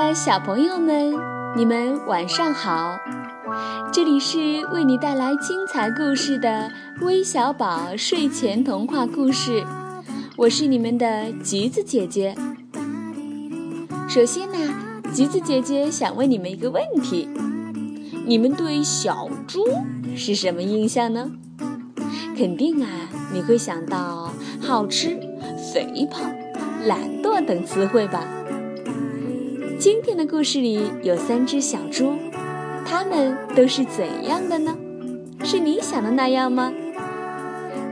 的小朋友们，你们晚上好！这里是为你带来精彩故事的微小宝睡前童话故事，我是你们的橘子姐姐。首先呢，橘子姐姐想问你们一个问题：你们对小猪是什么印象呢？肯定啊，你会想到好吃、肥胖、懒惰等词汇吧？今天的故事里有三只小猪，它们都是怎样的呢？是你想的那样吗？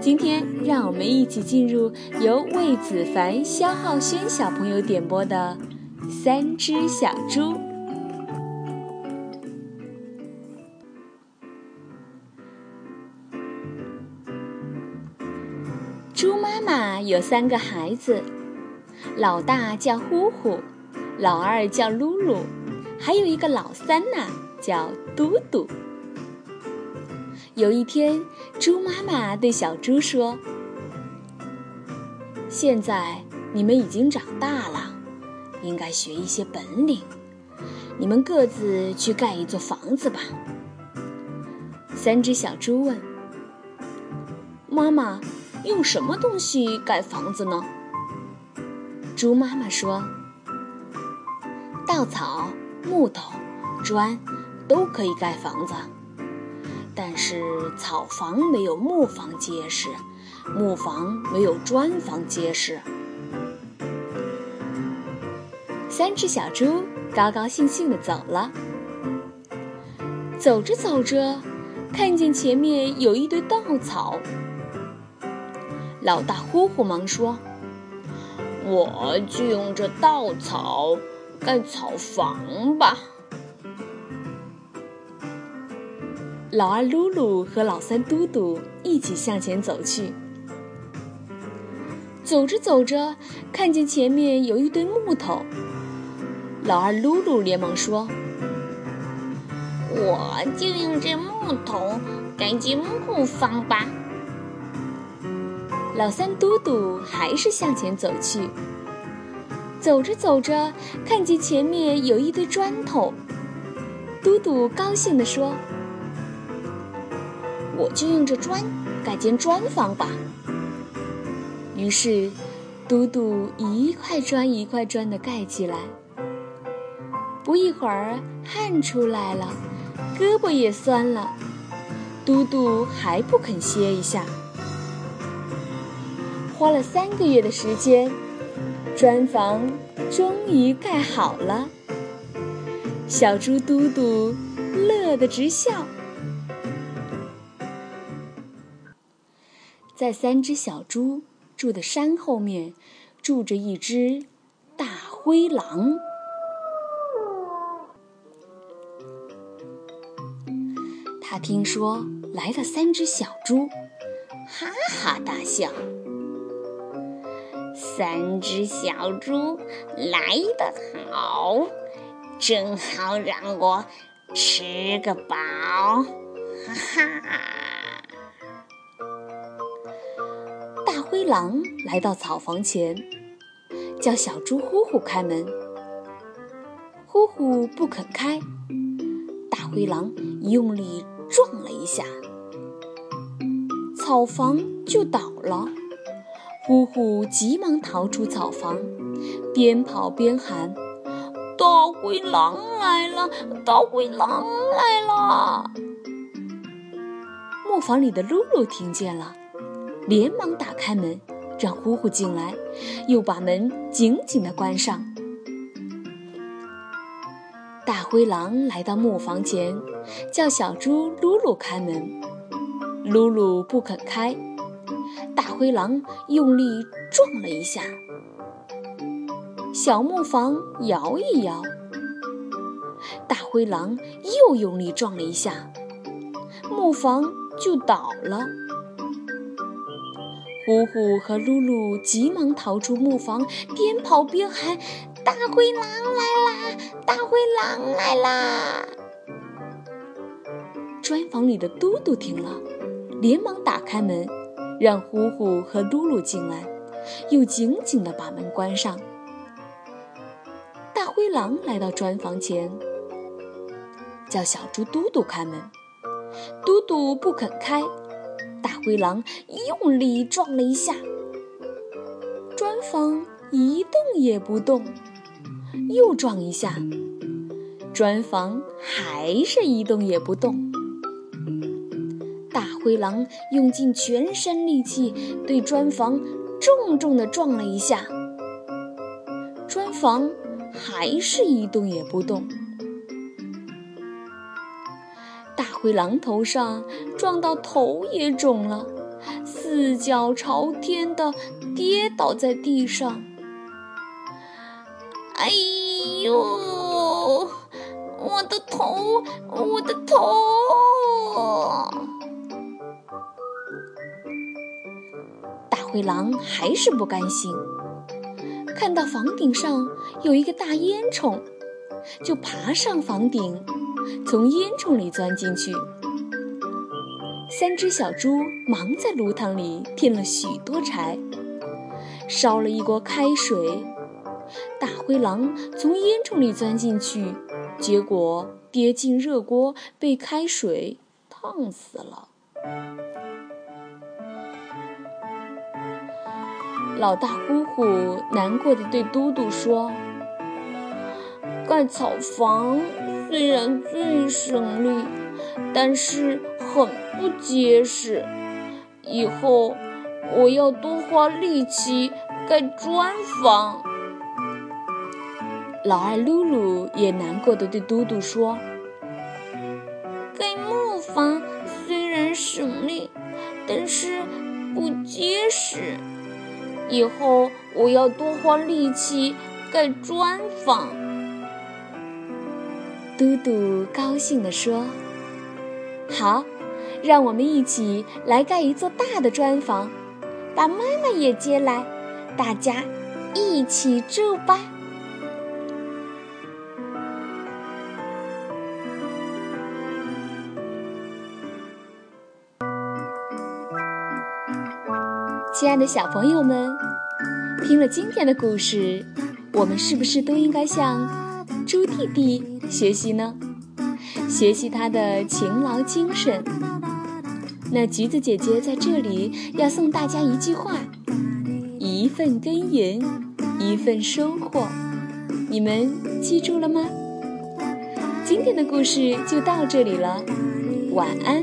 今天让我们一起进入由魏子凡、肖浩轩小朋友点播的《三只小猪》。猪妈妈有三个孩子，老大叫呼呼。老二叫噜噜，还有一个老三呢，叫嘟嘟。有一天，猪妈妈对小猪说：“现在你们已经长大了，应该学一些本领。你们各自去盖一座房子吧。”三只小猪问：“妈妈，用什么东西盖房子呢？”猪妈妈说。稻草、木头、砖都可以盖房子，但是草房没有木房结实，木房没有砖房结实。三只小猪高高兴兴地走了，走着走着，看见前面有一堆稻草。老大呼呼忙说：“我就用这稻草。”盖草房吧。老二噜噜和老三嘟嘟一起向前走去。走着走着，看见前面有一堆木头。老二噜噜连忙说：“我就用这木头盖间木房吧。”老三嘟嘟还是向前走去。走着走着，看见前面有一堆砖头，嘟嘟高兴地说：“我就用这砖盖间砖房吧。”于是，嘟嘟一块砖一块砖地盖起来。不一会儿，汗出来了，胳膊也酸了，嘟嘟还不肯歇一下。花了三个月的时间。砖房终于盖好了，小猪嘟嘟乐得直笑。在三只小猪住的山后面，住着一只大灰狼。他听说来了三只小猪，哈哈大笑。三只小猪来得好，正好让我吃个饱，哈哈！大灰狼来到草房前，叫小猪呼呼开门。呼呼不肯开，大灰狼用力撞了一下，草房就倒了。呼呼急忙逃出草房，边跑边喊：“大灰狼来了！大灰狼来了！”磨坊里的露露听见了，连忙打开门，让呼呼进来，又把门紧紧的关上。大灰狼来到磨坊前，叫小猪露露开门，露露不肯开。大灰狼用力撞了一下，小木房摇一摇。大灰狼又用力撞了一下，木房就倒了。呼呼和噜噜急忙逃出木房，边跑边喊：“大灰狼来啦！大灰狼来啦！”砖房里的嘟嘟听了，连忙打开门。让呼呼和噜噜进来，又紧紧地把门关上。大灰狼来到砖房前，叫小猪嘟嘟开门。嘟嘟不肯开，大灰狼用力撞了一下，砖房一动也不动。又撞一下，砖房还是一动也不动。灰狼用尽全身力气对砖房重重地撞了一下，砖房还是一动也不动。大灰狼头上撞到头也肿了，四脚朝天的跌倒在地上。哎呦，我的头，我的头！灰狼还是不甘心，看到房顶上有一个大烟囱，就爬上房顶，从烟囱里钻进去。三只小猪忙在炉膛里添了许多柴，烧了一锅开水。大灰狼从烟囱里钻进去，结果跌进热锅，被开水烫死了。老大呼呼难过的对嘟嘟说：“盖草房虽然最省力，但是很不结实。以后我要多花力气盖砖房。”老二噜噜也难过的对嘟嘟说：“盖木房虽然省力，但是不结实。以后我要多花力气盖砖房。”嘟嘟高兴地说：“好，让我们一起来盖一座大的砖房，把妈妈也接来，大家一起住吧。”亲爱的小朋友们，听了今天的故事，我们是不是都应该向猪弟弟学习呢？学习他的勤劳精神。那橘子姐姐在这里要送大家一句话：一份耕耘，一份收获。你们记住了吗？今天的故事就到这里了，晚安。